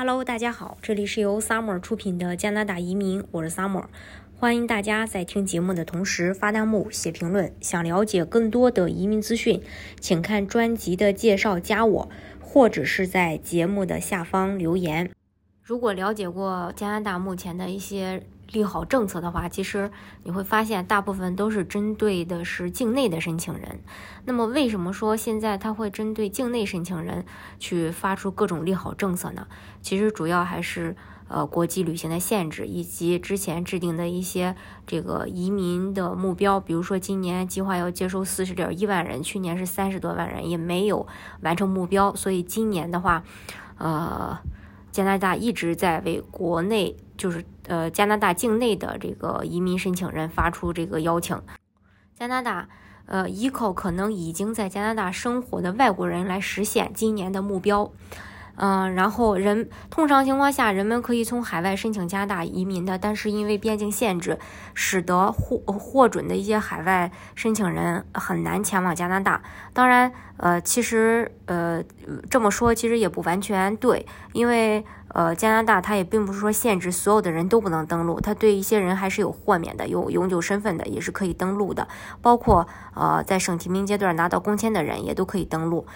Hello，大家好，这里是由 Summer 出品的加拿大移民，我是 Summer，欢迎大家在听节目的同时发弹幕、写评论。想了解更多的移民资讯，请看专辑的介绍，加我，或者是在节目的下方留言。如果了解过加拿大目前的一些利好政策的话，其实你会发现大部分都是针对的是境内的申请人。那么为什么说现在他会针对境内申请人去发出各种利好政策呢？其实主要还是呃国际旅行的限制，以及之前制定的一些这个移民的目标。比如说今年计划要接收四十点一万人，去年是三十多万人，也没有完成目标。所以今年的话，呃。加拿大一直在为国内，就是呃加拿大境内的这个移民申请人发出这个邀请。加拿大呃依靠可能已经在加拿大生活的外国人来实现今年的目标。嗯，然后人通常情况下，人们可以从海外申请加拿大移民的，但是因为边境限制，使得获获准的一些海外申请人很难前往加拿大。当然，呃，其实呃这么说其实也不完全对，因为呃加拿大它也并不是说限制所有的人都不能登陆，它对一些人还是有豁免的，有永久身份的也是可以登陆的，包括呃在省提名阶段拿到工签的人也都可以登陆。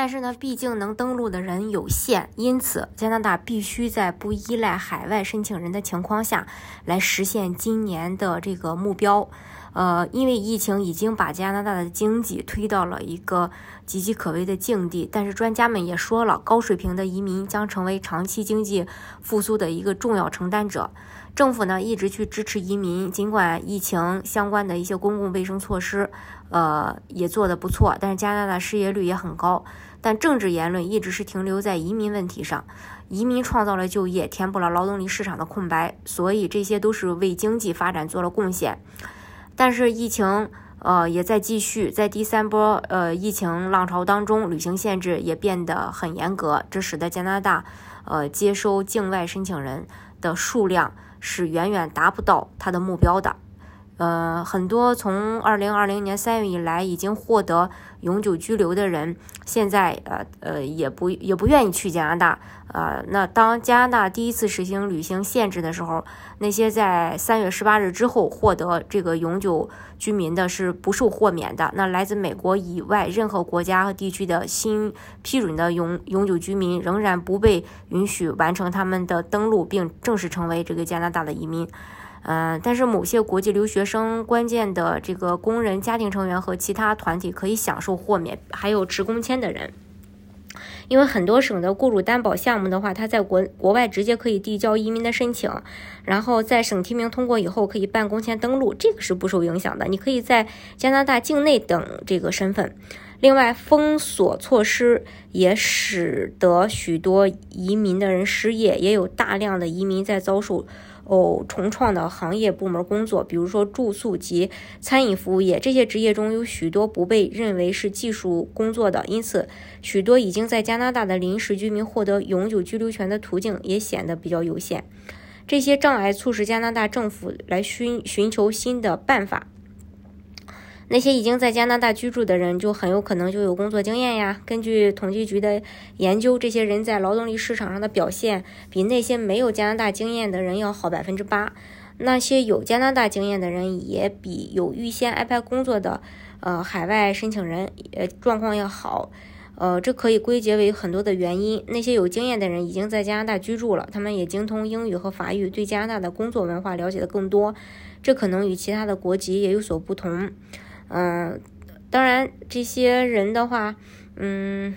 但是呢，毕竟能登陆的人有限，因此加拿大必须在不依赖海外申请人的情况下来实现今年的这个目标。呃，因为疫情已经把加拿大的经济推到了一个岌岌可危的境地，但是专家们也说了，高水平的移民将成为长期经济复苏的一个重要承担者。政府呢一直去支持移民，尽管疫情相关的一些公共卫生措施，呃，也做得不错，但是加拿大失业率也很高。但政治言论一直是停留在移民问题上，移民创造了就业，填补了劳动力市场的空白，所以这些都是为经济发展做了贡献。但是疫情呃也在继续，在第三波呃疫情浪潮当中，旅行限制也变得很严格，这使得加拿大呃接收境外申请人的数量是远远达不到它的目标的。呃，很多从二零二零年三月以来已经获得永久居留的人，现在呃呃也不也不愿意去加拿大。呃，那当加拿大第一次实行旅行限制的时候，那些在三月十八日之后获得这个永久居民的是不受豁免的。那来自美国以外任何国家和地区的新批准的永永久居民，仍然不被允许完成他们的登陆，并正式成为这个加拿大的移民。嗯，但是某些国际留学生、关键的这个工人家庭成员和其他团体可以享受豁免，还有持工签的人，因为很多省的雇主担保项目的话，他在国国外直接可以递交移民的申请，然后在省提名通过以后可以办工签登陆，这个是不受影响的。你可以在加拿大境内等这个身份。另外，封锁措施也使得许多移民的人失业，也有大量的移民在遭受。哦，重创的行业部门工作，比如说住宿及餐饮服务业，这些职业中有许多不被认为是技术工作的，因此许多已经在加拿大的临时居民获得永久居留权的途径也显得比较有限。这些障碍促使加拿大政府来寻寻求新的办法。那些已经在加拿大居住的人，就很有可能就有工作经验呀。根据统计局的研究，这些人在劳动力市场上的表现比那些没有加拿大经验的人要好百分之八。那些有加拿大经验的人也比有预先安排工作的呃海外申请人呃状况要好。呃，这可以归结为很多的原因。那些有经验的人已经在加拿大居住了，他们也精通英语和法语，对加拿大的工作文化了解的更多。这可能与其他的国籍也有所不同。嗯，当然，这些人的话，嗯，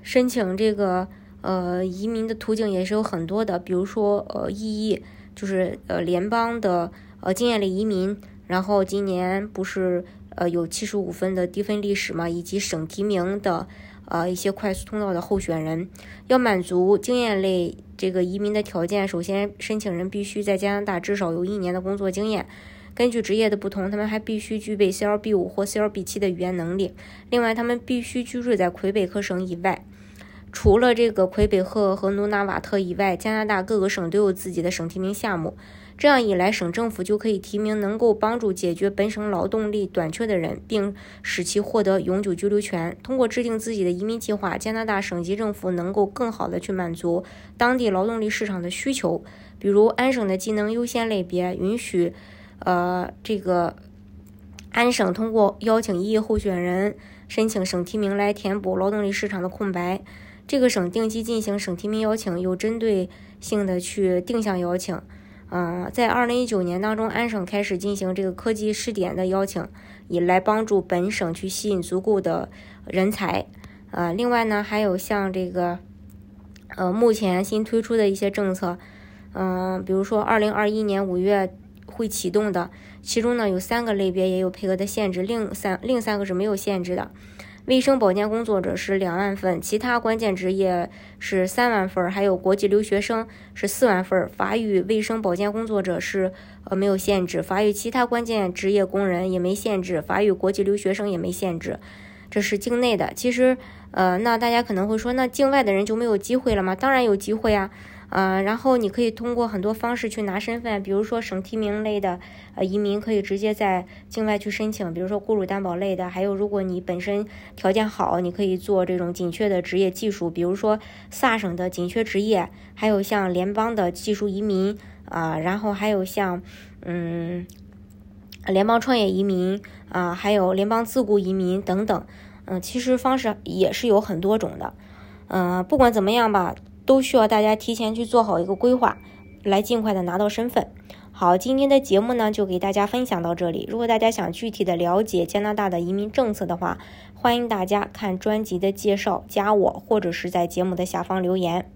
申请这个呃移民的途径也是有很多的，比如说呃 EE，就是呃联邦的呃经验类移民，然后今年不是呃有七十五分的低分历史嘛，以及省提名的呃一些快速通道的候选人，要满足经验类这个移民的条件，首先申请人必须在加拿大至少有一年的工作经验。根据职业的不同，他们还必须具备 CLB 五或 CLB 七的语言能力。另外，他们必须居住在魁北克省以外。除了这个魁北克和努纳瓦特以外，加拿大各个省都有自己的省提名项目。这样一来，省政府就可以提名能够帮助解决本省劳动力短缺的人，并使其获得永久居留权。通过制定自己的移民计划，加拿大省级政府能够更好的去满足当地劳动力市场的需求。比如，安省的技能优先类别允许，呃，这个安省通过邀请异议候选人申请省提名来填补劳动力市场的空白。这个省定期进行省提名邀请，有针对性的去定向邀请。嗯，在二零一九年当中，安省开始进行这个科技试点的邀请，以来帮助本省去吸引足够的人才。呃，另外呢，还有像这个，呃，目前新推出的一些政策，嗯，比如说二零二一年五月会启动的，其中呢有三个类别也有配额的限制，另三另三个是没有限制的。卫生保健工作者是两万份，其他关键职业是三万份，还有国际留学生是四万份。法语卫生保健工作者是呃没有限制，法语其他关键职业工人也没限制，法语国际留学生也没限制。这是境内的。其实呃，那大家可能会说，那境外的人就没有机会了吗？当然有机会啊。呃，然后你可以通过很多方式去拿身份，比如说省提名类的呃移民可以直接在境外去申请，比如说雇主担保类的，还有如果你本身条件好，你可以做这种紧缺的职业技术，比如说萨省的紧缺职业，还有像联邦的技术移民啊，然后还有像嗯联邦创业移民啊，还有联邦自雇移民等等，嗯，其实方式也是有很多种的，嗯，不管怎么样吧。都需要大家提前去做好一个规划，来尽快的拿到身份。好，今天的节目呢就给大家分享到这里。如果大家想具体的了解加拿大的移民政策的话，欢迎大家看专辑的介绍，加我或者是在节目的下方留言。